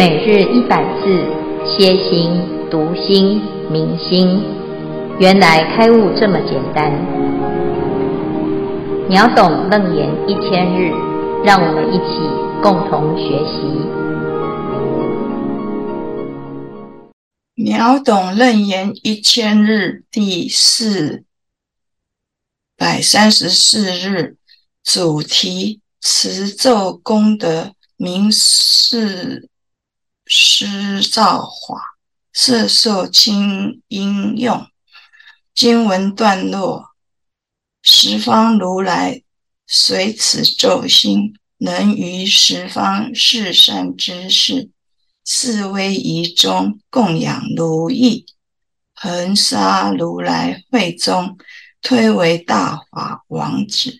每日一百字，歇心、读心、明心，原来开悟这么简单。秒懂楞严一千日，让我们一起共同学习。秒懂楞严一千日第四百三十四日，主题：持咒功德名是。施造化，色受清音用。经文段落：十方如来随此咒心，能于十方世善之事四威仪中供养如意，恒沙如来会中，推为大法王子。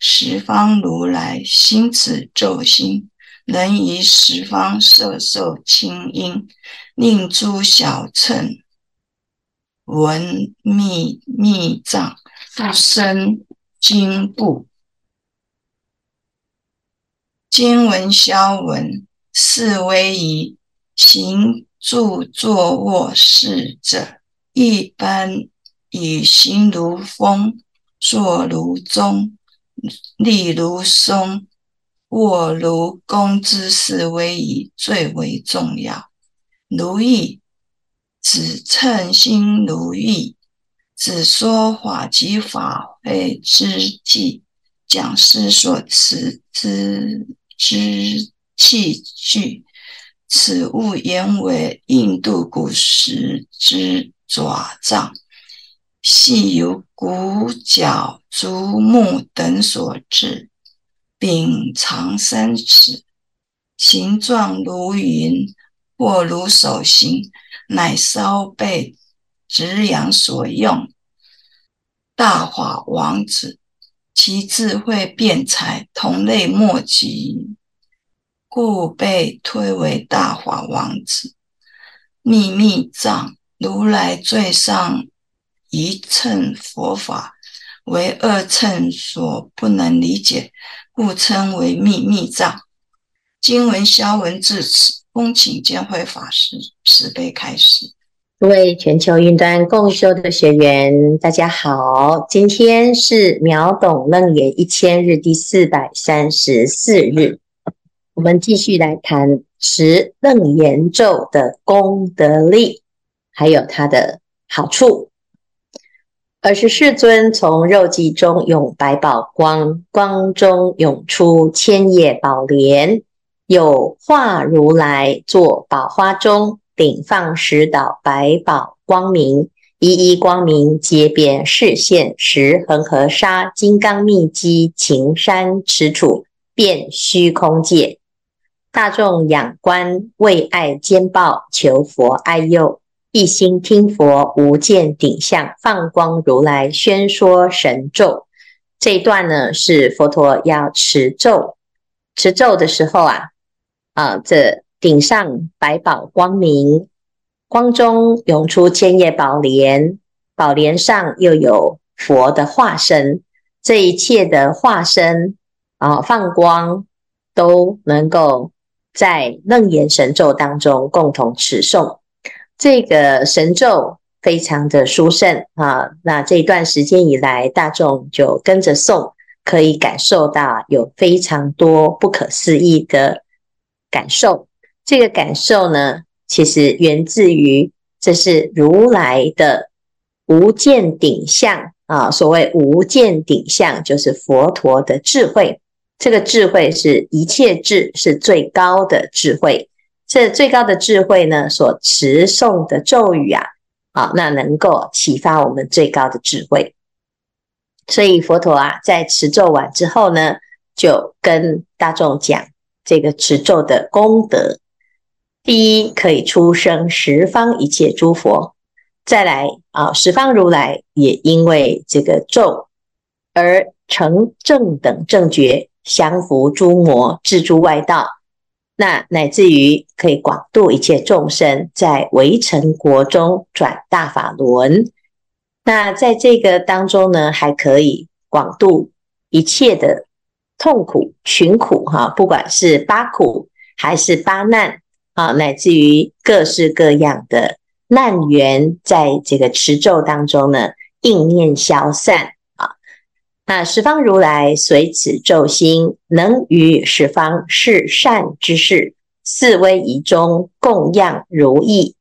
十方如来心此咒心。能于十方摄受清音，令诸小乘闻密密藏，不生惊怖。经文消文：是威仪，行住坐卧侍者，一般以行如风，坐如钟，立如松。卧如弓之四威仪最为重要。如意指称心如意，指说法及法会之际，讲师所持之之器具。此物原为印度古时之爪杖，系由骨角、竹木等所制。柄长三尺，形状如云或如手形，乃烧被止痒所用。大法王子，其智慧辩才，同类莫及，故被推为大法王子。秘密藏，如来最上一乘佛法，为二乘所不能理解。故称为秘密藏。经文消文至此，恭请见辉法师慈悲开示。各位全球云端共修的学员，大家好，今天是秒懂楞严一千日第四百三十四日，我们继续来谈持楞严咒的功德力，还有它的好处。而是世尊从肉髻中涌百宝光，光中涌出千叶宝莲，有化如来坐宝花中，顶放十岛百宝光明，一一光明皆遍示现十恒河沙金刚密积勤山池处，遍虚空界。大众仰观，为爱兼报，求佛爱佑。一心听佛无见顶相，放光如来宣说神咒。这一段呢，是佛陀要持咒，持咒的时候啊，啊，这顶上百宝光明，光中涌出千叶宝莲，宝莲上又有佛的化身，这一切的化身啊，放光都能够在楞严神咒当中共同持诵。这个神咒非常的殊胜啊！那这一段时间以来，大众就跟着诵，可以感受到有非常多不可思议的感受。这个感受呢，其实源自于这是如来的无见顶相啊。所谓无见顶相，就是佛陀的智慧。这个智慧是一切智，是最高的智慧。这最高的智慧呢，所持诵的咒语啊，啊，那能够启发我们最高的智慧。所以佛陀啊，在持咒完之后呢，就跟大众讲这个持咒的功德。第一，可以出生十方一切诸佛；再来啊，十方如来也因为这个咒而成正等正觉，降伏诸魔，治诸外道。那乃至于可以广度一切众生，在围城国中转大法轮。那在这个当中呢，还可以广度一切的痛苦、群苦，哈，不管是八苦还是八难，啊，乃至于各式各样的难缘，在这个持咒当中呢，应念消散。那十方如来随此咒心，能于十方示善之事，四威仪中供养如意，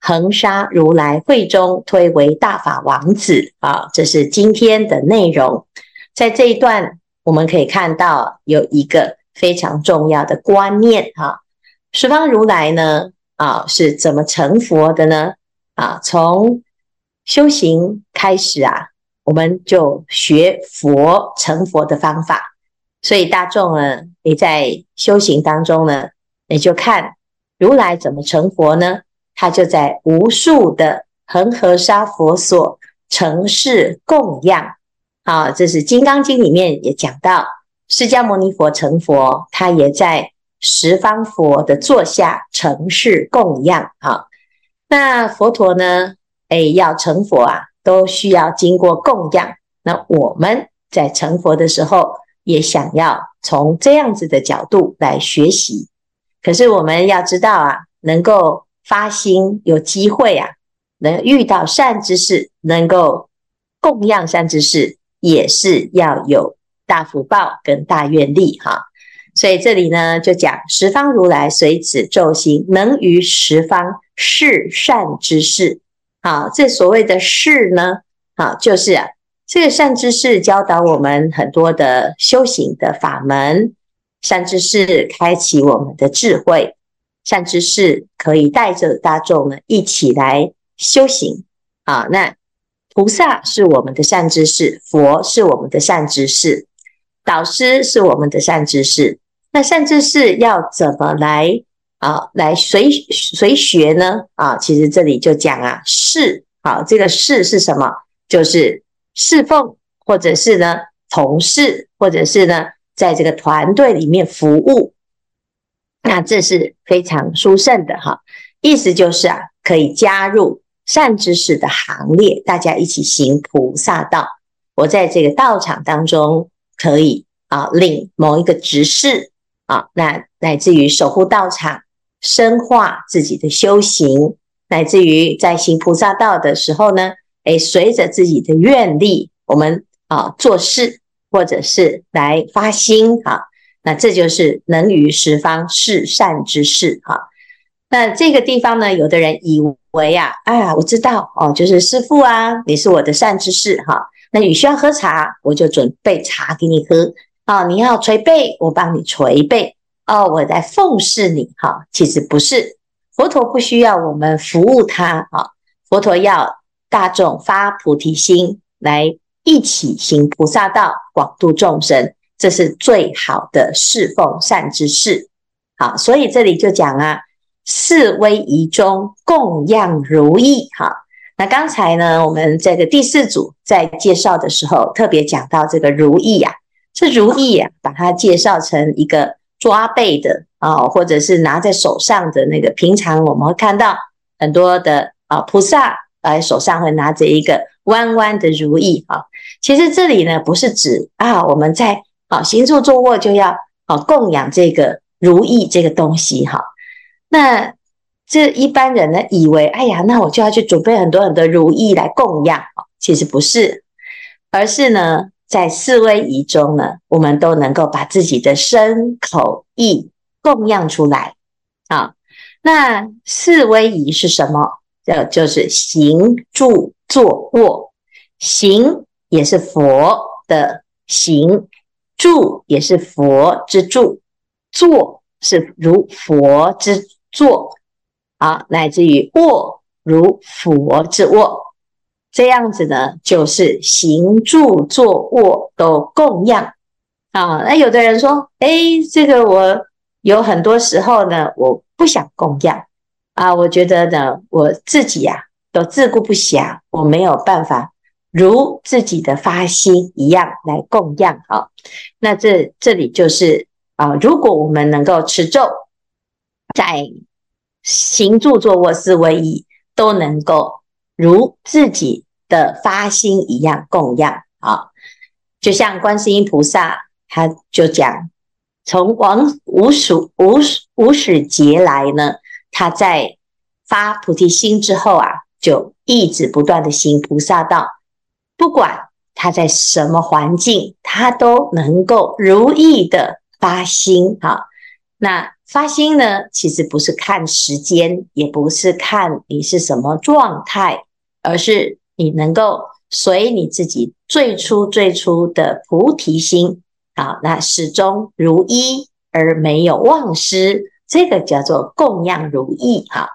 恒沙如来会中推为大法王子啊。这是今天的内容。在这一段，我们可以看到有一个非常重要的观念哈。十方如来呢，啊，是怎么成佛的呢？啊，从修行开始啊，我们就学佛成佛的方法。所以大众呢，你在修行当中呢，你就看如来怎么成佛呢？他就在无数的恒河沙佛所成事供养。啊，这是《金刚经》里面也讲到，释迦牟尼佛成佛，他也在。十方佛的座下成事供养啊，那佛陀呢？哎，要成佛啊，都需要经过供养。那我们在成佛的时候，也想要从这样子的角度来学习。可是我们要知道啊，能够发心有机会啊，能遇到善知识，能够供养善知识，也是要有大福报跟大愿力哈。所以这里呢，就讲十方如来随此咒心，能于十方示善知识。好，这所谓的示呢，好，就是啊，这个善知识教导我们很多的修行的法门，善知识开启我们的智慧，善知识可以带着大众呢一起来修行。啊，那菩萨是我们的善知识，佛是我们的善知识，导师是我们的善知识。那善知识要怎么来啊？来随随学呢？啊，其实这里就讲啊，侍好，这个侍是什么？就是侍奉，或者是呢同事，或者是呢在这个团队里面服务。那这是非常殊胜的哈，意思就是啊，可以加入善知识的行列，大家一起行菩萨道。我在这个道场当中可以啊领某一个执事。啊，那乃至于守护道场，深化自己的修行，乃至于在行菩萨道的时候呢，诶，随着自己的愿力，我们啊做事，或者是来发心，哈，那这就是能于十方示善之事，哈。那这个地方呢，有的人以为呀啊，啊，我知道哦，就是师父啊，你是我的善知识，哈。那你需要喝茶，我就准备茶给你喝。哦，你要捶背，我帮你捶背。哦，我在奉侍你。哈、其实不是，佛陀不需要我们服务他。啊、佛陀要大众发菩提心，来一起行菩萨道，广度众生，这是最好的侍奉善之事。好，所以这里就讲啊，四威仪中供养如意。哈、那刚才呢，我们这个第四组在介绍的时候，特别讲到这个如意呀、啊。这如意啊，把它介绍成一个抓背的啊，或者是拿在手上的那个。平常我们会看到很多的啊菩萨，呃，手上会拿着一个弯弯的如意啊。其实这里呢，不是指啊我们在啊行住坐卧就要啊供养这个如意这个东西哈。那这一般人呢，以为哎呀，那我就要去准备很多很多如意来供养。其实不是，而是呢。在四威仪中呢，我们都能够把自己的身口意供养出来啊。那四威仪是什么？这就是行住坐卧。行也是佛的行，住也是佛之住，坐是如佛之坐啊，乃至于卧如佛之卧。这样子呢，就是行住坐卧都供养啊。那有的人说，哎，这个我有很多时候呢，我不想供养啊。我觉得呢，我自己呀、啊、都自顾不暇，我没有办法如自己的发心一样来供养啊。那这这里就是啊，如果我们能够持咒，在行住坐卧四威仪都能够。如自己的发心一样供养啊，就像观世音菩萨，他就讲，从往无始无无始劫来呢，他在发菩提心之后啊，就一直不断的行菩萨道，不管他在什么环境，他都能够如意的发心啊。那发心呢，其实不是看时间，也不是看你是什么状态，而是你能够随你自己最初最初的菩提心啊，那始终如一而没有忘失，这个叫做供养如意哈。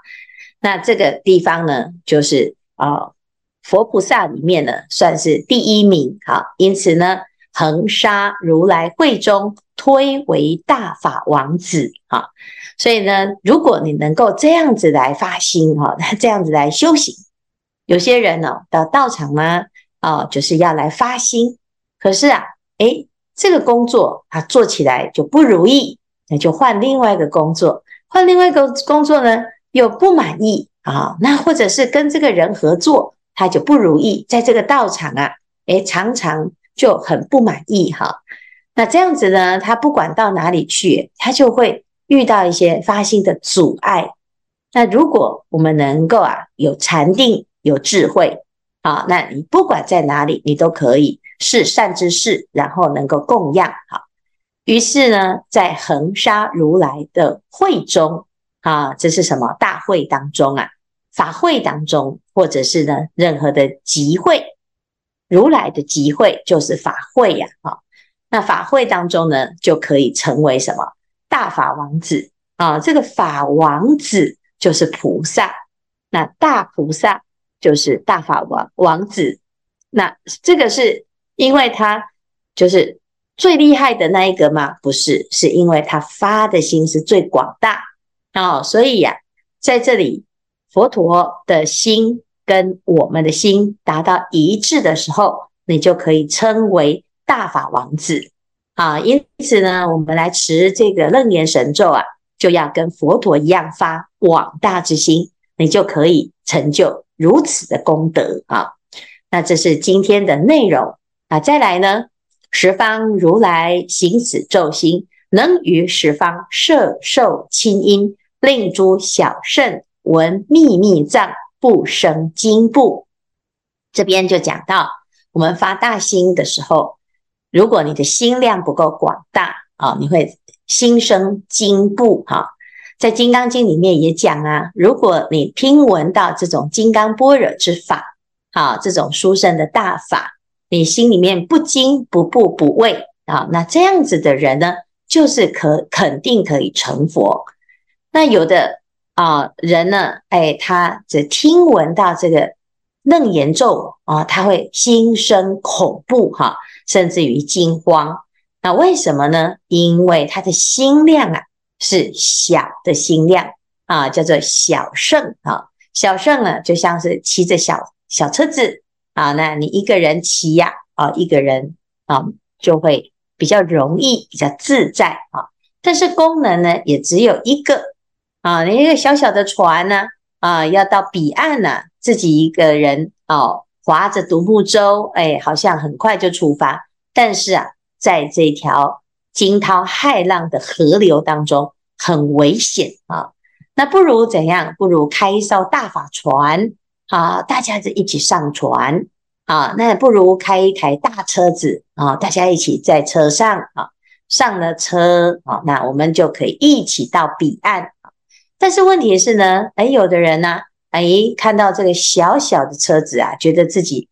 那这个地方呢，就是啊，佛菩萨里面呢，算是第一名哈，因此呢。恒沙如来会中推为大法王子啊，所以呢，如果你能够这样子来发心哈，这样子来修行，有些人呢到道场呢啊，就是要来发心，可是啊，诶，这个工作啊做起来就不如意，那就换另外一个工作，换另外一个工作呢又不满意啊，那或者是跟这个人合作，他就不如意，在这个道场啊，诶，常常。就很不满意哈，那这样子呢，他不管到哪里去，他就会遇到一些发心的阻碍。那如果我们能够啊有禅定、有智慧啊，那你不管在哪里，你都可以是善知识，然后能够供养好。于是呢，在恒沙如来的会中啊，这是什么大会当中啊，法会当中，或者是呢任何的集会。如来的集会就是法会呀，啊，那法会当中呢，就可以成为什么大法王子啊？这个法王子就是菩萨，那大菩萨就是大法王王子。那这个是因为他就是最厉害的那一个吗？不是，是因为他发的心是最广大哦。所以呀，在这里佛陀的心。跟我们的心达到一致的时候，你就可以称为大法王子啊。因此呢，我们来持这个楞严神咒啊，就要跟佛陀一样发广大之心，你就可以成就如此的功德啊。那这是今天的内容啊。再来呢，十方如来行此咒心，能于十方摄受清音，令诸小圣闻秘密藏。不生惊怖，这边就讲到，我们发大心的时候，如果你的心量不够广大啊，你会心生惊怖哈。在《金刚经》里面也讲啊，如果你听闻到这种金刚般若之法，啊，这种殊胜的大法，你心里面不惊不怖不畏啊，那这样子的人呢，就是可肯定可以成佛。那有的。啊，人呢，哎，他只听闻到这个楞严咒啊，他会心生恐怖哈、甚至于惊慌。那为什么呢？因为他的心量啊是小的心量啊，叫做小圣啊。小圣呢，就像是骑着小小车子啊，那你一个人骑呀啊，一个人啊就会比较容易，比较自在啊。但是功能呢，也只有一个。啊，你一个小小的船呢，啊，要到彼岸呢，自己一个人哦，划着独木舟，哎，好像很快就出发。但是啊，在这条惊涛骇浪的河流当中，很危险啊。那不如怎样？不如开一艘大法船啊，大家就一起上船啊。那不如开一台大车子啊，大家一起在车上啊，上了车啊，那我们就可以一起到彼岸啊。但是问题是呢，哎，有的人呢、啊，哎，看到这个小小的车子啊，觉得自己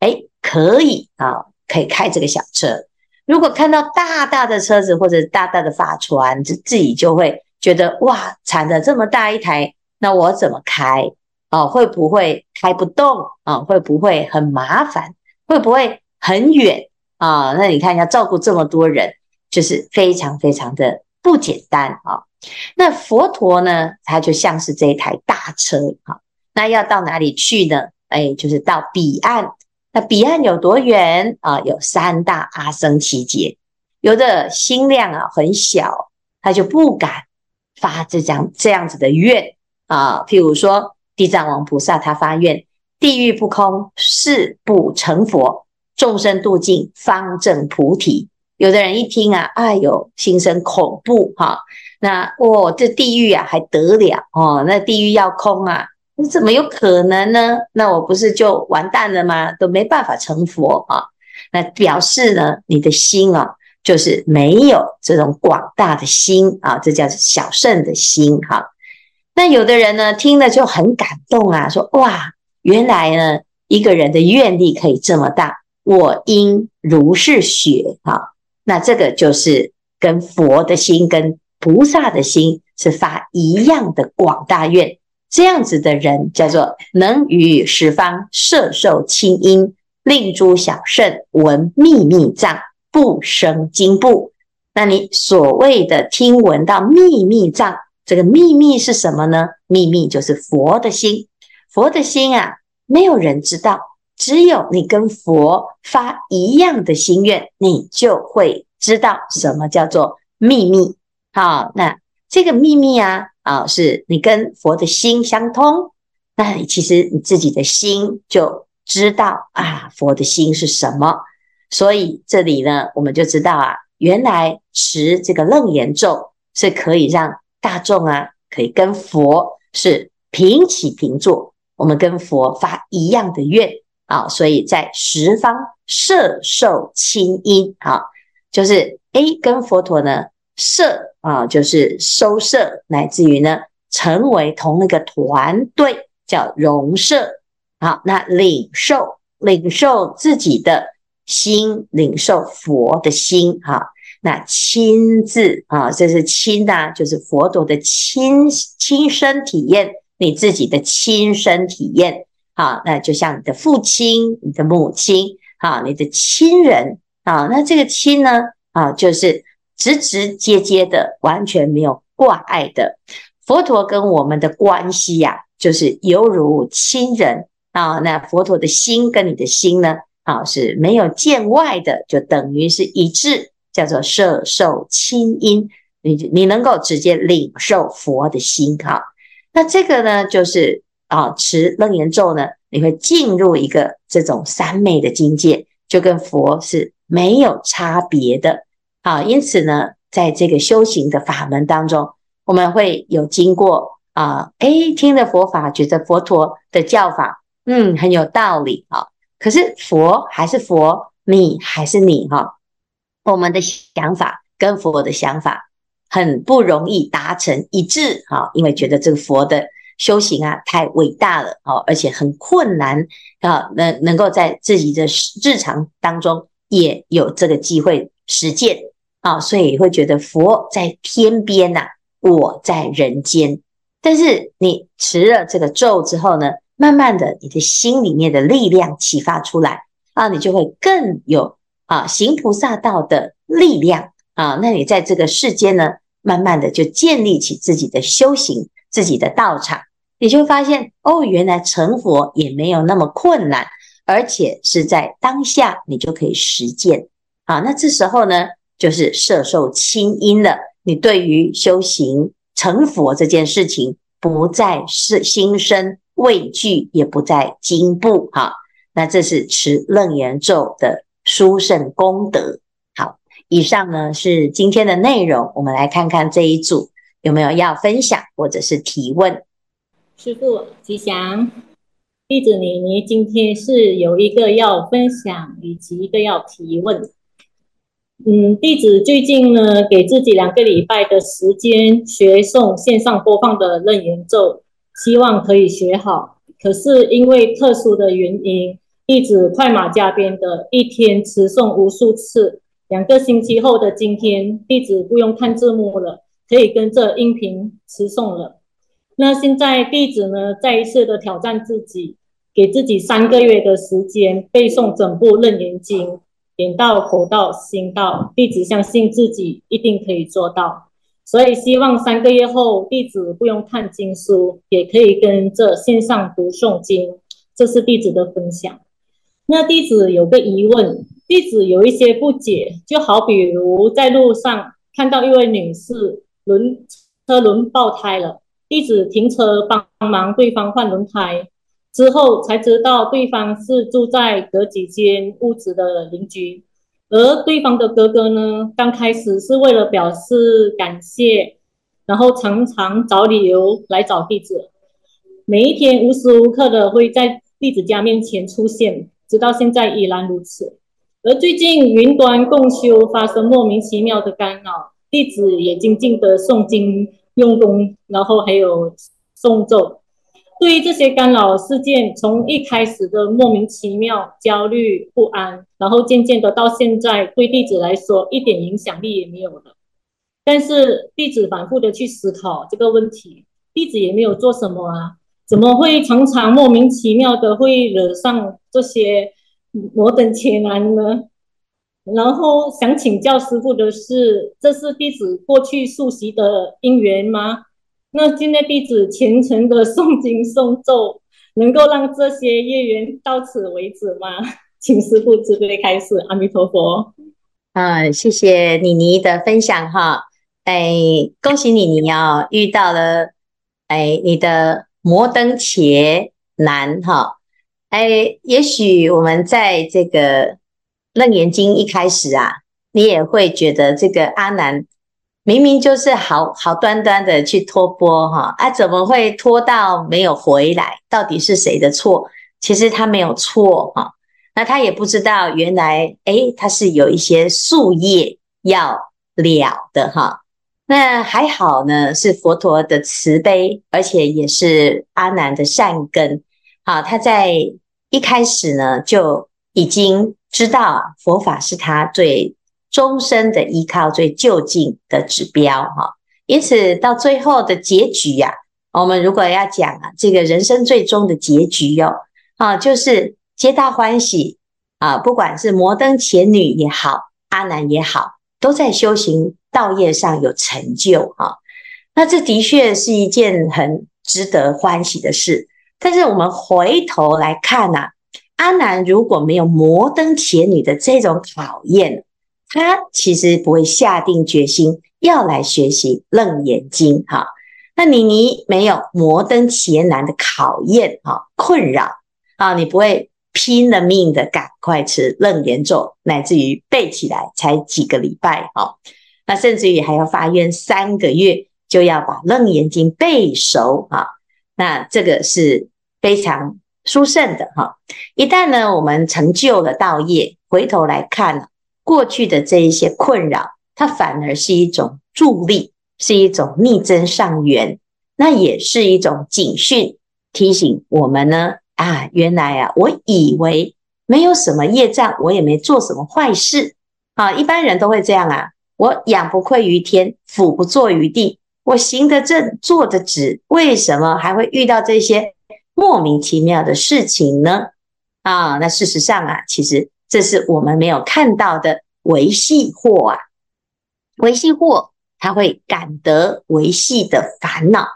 哎可以啊，可以开这个小车。如果看到大大的车子或者大大的法船，自自己就会觉得哇，产了这么大一台，那我怎么开啊？会不会开不动啊？会不会很麻烦？会不会很远啊？那你看要照顾这么多人，就是非常非常的不简单啊。那佛陀呢，他就像是这一台大车，哈，那要到哪里去呢？哎，就是到彼岸。那彼岸有多远啊？有三大阿僧只劫。有的心量啊很小，他就不敢发这样这样子的愿啊。譬如说，地藏王菩萨他发愿：地狱不空，誓不成佛；众生度尽，方证菩提。有的人一听啊，哎呦，心生恐怖哈。那哦，这地狱啊还得了哦？那地狱要空啊？你怎么有可能呢？那我不是就完蛋了吗？都没办法成佛啊？那表示呢，你的心啊，就是没有这种广大的心啊，这叫小圣的心哈。那有的人呢，听了就很感动啊，说哇，原来呢，一个人的愿力可以这么大，我应如是学哈。那这个就是跟佛的心跟菩萨的心是发一样的广大愿。这样子的人叫做能与十方摄受清音，令诸小圣闻秘密藏，不生惊怖。那你所谓的听闻到秘密藏，这个秘密是什么呢？秘密就是佛的心，佛的心啊，没有人知道，只有你跟佛发一样的心愿，你就会知道什么叫做秘密。好，那这个秘密啊。啊，是你跟佛的心相通，那你其实你自己的心就知道啊，佛的心是什么。所以这里呢，我们就知道啊，原来持这个楞严咒是可以让大众啊，可以跟佛是平起平坐，我们跟佛发一样的愿啊，所以在十方摄受清音啊，就是诶，跟佛陀呢摄。啊，就是收摄，乃至于呢，成为同一个团队，叫融摄。好，那领受，领受自己的心，领受佛的心。哈，那亲自啊，这是亲呐，就是佛陀的亲亲身体验，你自己的亲身体验。好，那就像你的父亲、你的母亲，好，你的亲人。啊，那这个亲呢，啊，就是。直直接接的，完全没有挂碍的佛陀跟我们的关系呀、啊，就是犹如亲人啊。那佛陀的心跟你的心呢，啊是没有见外的，就等于是一致，叫做摄受清音。你你能够直接领受佛的心哈。那这个呢，就是啊持楞严咒呢，你会进入一个这种三昧的境界，就跟佛是没有差别的。啊，因此呢，在这个修行的法门当中，我们会有经过啊，诶，听了佛法，觉得佛陀的教法，嗯，很有道理啊。可是佛还是佛，你还是你哈。我们的想法跟佛的想法很不容易达成一致哈，因为觉得这个佛的修行啊太伟大了哦，而且很困难啊，能能够在自己的日常当中也有这个机会实践。啊，所以会觉得佛在天边呐、啊，我在人间。但是你持了这个咒之后呢，慢慢的，你的心里面的力量启发出来啊，你就会更有啊行菩萨道的力量啊。那你在这个世间呢，慢慢的就建立起自己的修行，自己的道场，你就会发现哦，原来成佛也没有那么困难，而且是在当下你就可以实践。啊，那这时候呢？就是摄受清音了。你对于修行成佛这件事情，不再是心生畏惧，也不再惊怖。哈，那这是持楞严咒的殊胜功德。好，以上呢是今天的内容。我们来看看这一组有没有要分享或者是提问。师父吉祥，弟子你，你今天是有一个要分享，以及一个要提问。嗯，弟子最近呢，给自己两个礼拜的时间学诵线上播放的楞严咒，希望可以学好。可是因为特殊的原因，弟子快马加鞭的一天持诵无数次。两个星期后的今天，弟子不用看字幕了，可以跟着音频持诵了。那现在弟子呢，再一次的挑战自己，给自己三个月的时间背诵整部楞严经。点到口到心到，弟子相信自己一定可以做到，所以希望三个月后弟子不用看经书，也可以跟着线上读诵经。这是弟子的分享。那弟子有个疑问，弟子有一些不解，就好比如在路上看到一位女士轮车轮爆胎了，弟子停车帮忙对方换轮胎。之后才知道对方是住在隔几间屋子的邻居，而对方的哥哥呢，刚开始是为了表示感谢，然后常常找理由来找弟子，每一天无时无刻的会在弟子家面前出现，直到现在依然如此。而最近云端共修发生莫名其妙的干扰，弟子也静静的诵经用功，然后还有诵咒。对于这些干扰事件，从一开始的莫名其妙、焦虑不安，然后渐渐的到现在，对弟子来说一点影响力也没有了。但是弟子反复的去思考这个问题，弟子也没有做什么啊，怎么会常常莫名其妙的会惹上这些？摩登伽男呢？然后想请教师傅的是，这是弟子过去宿习的因缘吗？那现在弟子虔诚的诵经诵咒，能够让这些业缘到此为止吗？请师父慈悲开示。阿弥陀佛。啊，谢谢妮妮的分享哈。哎，恭喜妮妮哦，遇到了哎你的摩登伽男哈。哎，也许我们在这个《楞严经》一开始啊，你也会觉得这个阿难明明就是好好端端的去托钵哈，啊，怎么会拖到没有回来？到底是谁的错？其实他没有错哈，那他也不知道原来哎，他是有一些树叶要了的哈。那还好呢，是佛陀的慈悲，而且也是阿难的善根。好，他在一开始呢，就已经知道，佛法是他最终身的依靠、最就近的指标哈。因此到最后的结局呀，我们如果要讲啊，这个人生最终的结局哟，啊，就是皆大欢喜啊，不管是摩登前女也好，阿难也好，都在修行道业上有成就哈。那这的确是一件很值得欢喜的事。但是我们回头来看呐、阿难如果没有摩登前女的这种考验，他其实不会下定决心要来学习楞严经哈。那你你没有摩登伽男的考验哈困扰啊，你不会拼了命的赶快吃楞严咒，乃至于背起来才几个礼拜哈，那甚至于还要发愿三个月就要把楞严经背熟啊。那这个是非常殊胜的哈！一旦呢，我们成就了道业，回头来看过去的这一些困扰，它反而是一种助力，是一种逆增上缘，那也是一种警讯，提醒我们呢啊，原来啊，我以为没有什么业障，我也没做什么坏事啊，一般人都会这样啊，我仰不愧于天，俯不怍于地。我行得正，坐得直，为什么还会遇到这些莫名其妙的事情呢？啊，那事实上啊，其实这是我们没有看到的维系祸啊，维系祸它会感得维系的烦恼，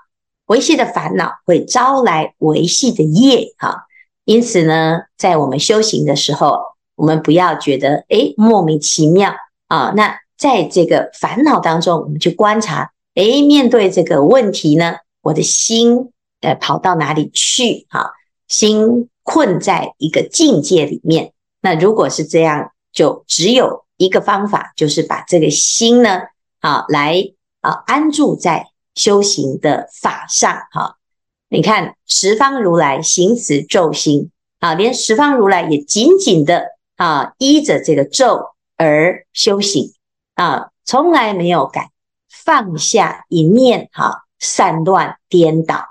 维系的烦恼会招来维系的业哈。因此呢，在我们修行的时候，我们不要觉得诶莫名其妙啊。那在这个烦恼当中，我们去观察。诶，面对这个问题呢，我的心呃跑到哪里去？哈，心困在一个境界里面。那如果是这样，就只有一个方法，就是把这个心呢，啊，来啊安住在修行的法上。哈，你看十方如来行持咒心啊，连十方如来也紧紧的啊依着这个咒而修行啊，从来没有改。放下一念，哈，散乱颠倒。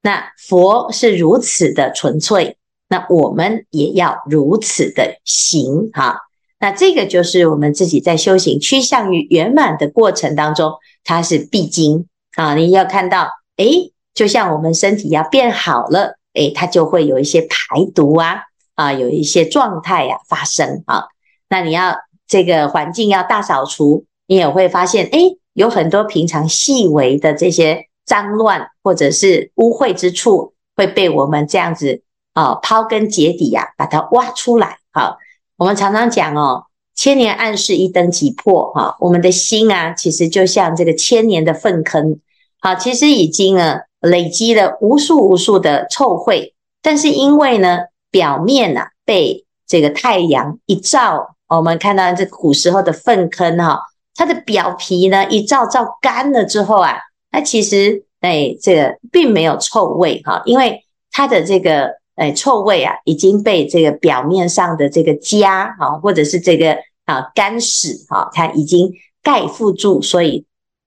那佛是如此的纯粹，那我们也要如此的行，哈。那这个就是我们自己在修行趋向于圆满的过程当中，它是必经啊。你要看到，诶，就像我们身体要变好了，诶，它就会有一些排毒啊，啊，有一些状态呀发生啊。那你要这个环境要大扫除，你也会发现，诶。有很多平常细微的这些脏乱或者是污秽之处，会被我们这样子啊刨根结底呀，把它挖出来。好，我们常常讲哦，千年暗室一灯即破。哈，我们的心啊，其实就像这个千年的粪坑。好，其实已经呢累积了无数无数的臭秽，但是因为呢表面呐被这个太阳一照，我们看到这古时候的粪坑哈。它的表皮呢，一照照干了之后啊，那其实哎，这个并没有臭味哈，因为它的这个哎臭味啊，已经被这个表面上的这个痂啊，或者是这个啊干屎哈，它已经盖覆住，所以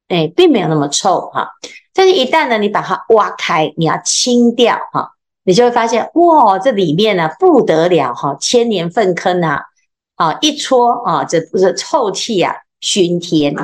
哎并没有那么臭哈。但是，一旦呢你把它挖开，你要清掉哈，你就会发现哇，这里面呢不得了哈，千年粪坑啊，啊一戳啊，这不是臭气啊熏天。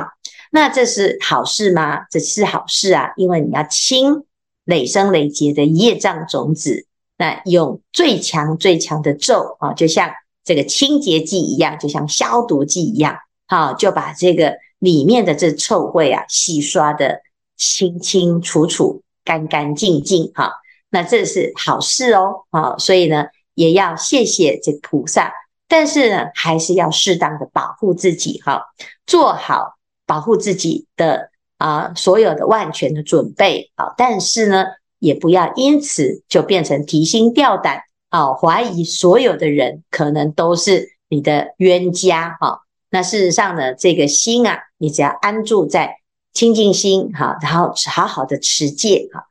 那这是好事吗？这是好事啊，因为你要清累生累劫的业障种子，那用最强最强的咒啊，就像这个清洁剂一样，就像消毒剂一样，好，就把这个里面的这臭味啊，洗刷得清清楚楚、干干净净，哈，那这是好事哦，好，所以呢，也要谢谢这菩萨，但是呢，还是要适当的保护自己，哈，做好。保护自己的啊，所有的万全的准备啊，但是呢，也不要因此就变成提心吊胆啊，怀疑所有的人可能都是你的冤家哈。那事实上呢，这个心啊，你只要安住在清净心哈，然后好好的持戒哈，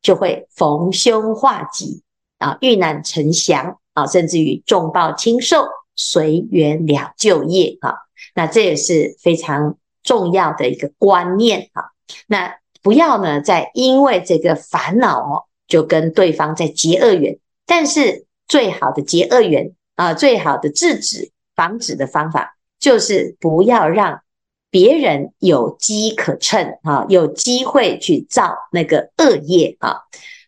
就会逢凶化吉啊，遇难成祥啊，甚至于重报轻受，随缘了就业啊。那这也是非常。重要的一个观念啊，那不要呢，再因为这个烦恼哦，就跟对方在结恶缘。但是最好的结恶缘啊，最好的制止、防止的方法，就是不要让别人有机可乘啊，有机会去造那个恶业啊。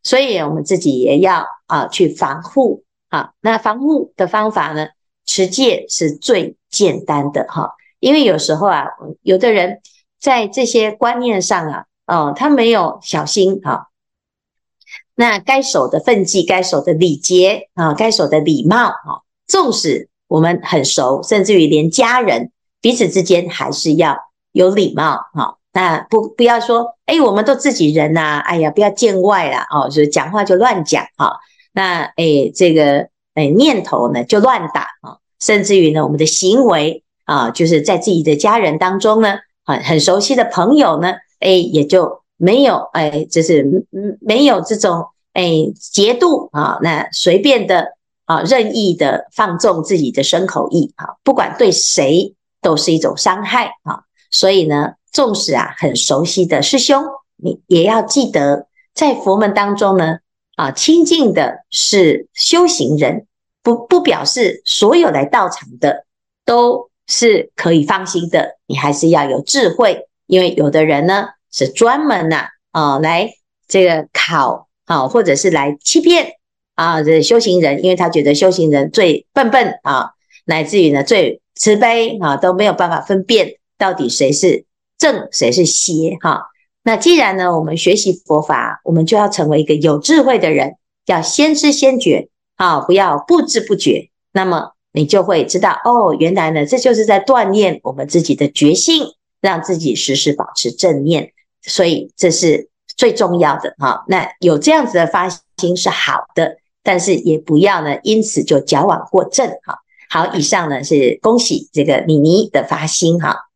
所以我们自己也要啊去防护啊。那防护的方法呢，持戒是最简单的哈。因为有时候啊，有的人在这些观念上啊，哦，他没有小心啊，那该守的分际、该守的礼节啊、该守的礼貌啊，纵使我们很熟，甚至于连家人彼此之间还是要有礼貌哈。那不不要说，哎，我们都自己人呐，哎呀，不要见外了哦，就讲话就乱讲哈。那哎，这个哎念头呢就乱打啊，甚至于呢，我们的行为。啊，就是在自己的家人当中呢，很很熟悉的朋友呢，哎，也就没有哎，就是嗯，没有这种哎节度啊，那随便的啊，任意的放纵自己的身口意啊，不管对谁都是一种伤害啊。所以呢，纵使啊很熟悉的师兄，你也要记得，在佛门当中呢，啊，亲近的是修行人，不不表示所有来到场的都。是可以放心的，你还是要有智慧，因为有的人呢是专门呐啊来这个考啊，或者是来欺骗啊这修行人，因为他觉得修行人最笨笨啊，乃至于呢最慈悲啊，都没有办法分辨到底谁是正谁是邪哈。那既然呢我们学习佛法，我们就要成为一个有智慧的人，要先知先觉啊，不要不知不觉，那么。你就会知道哦，原来呢，这就是在锻炼我们自己的觉性，让自己时时保持正念，所以这是最重要的哈。那有这样子的发心是好的，但是也不要呢，因此就矫枉过正哈。好，以上呢是恭喜这个妮妮的发心哈。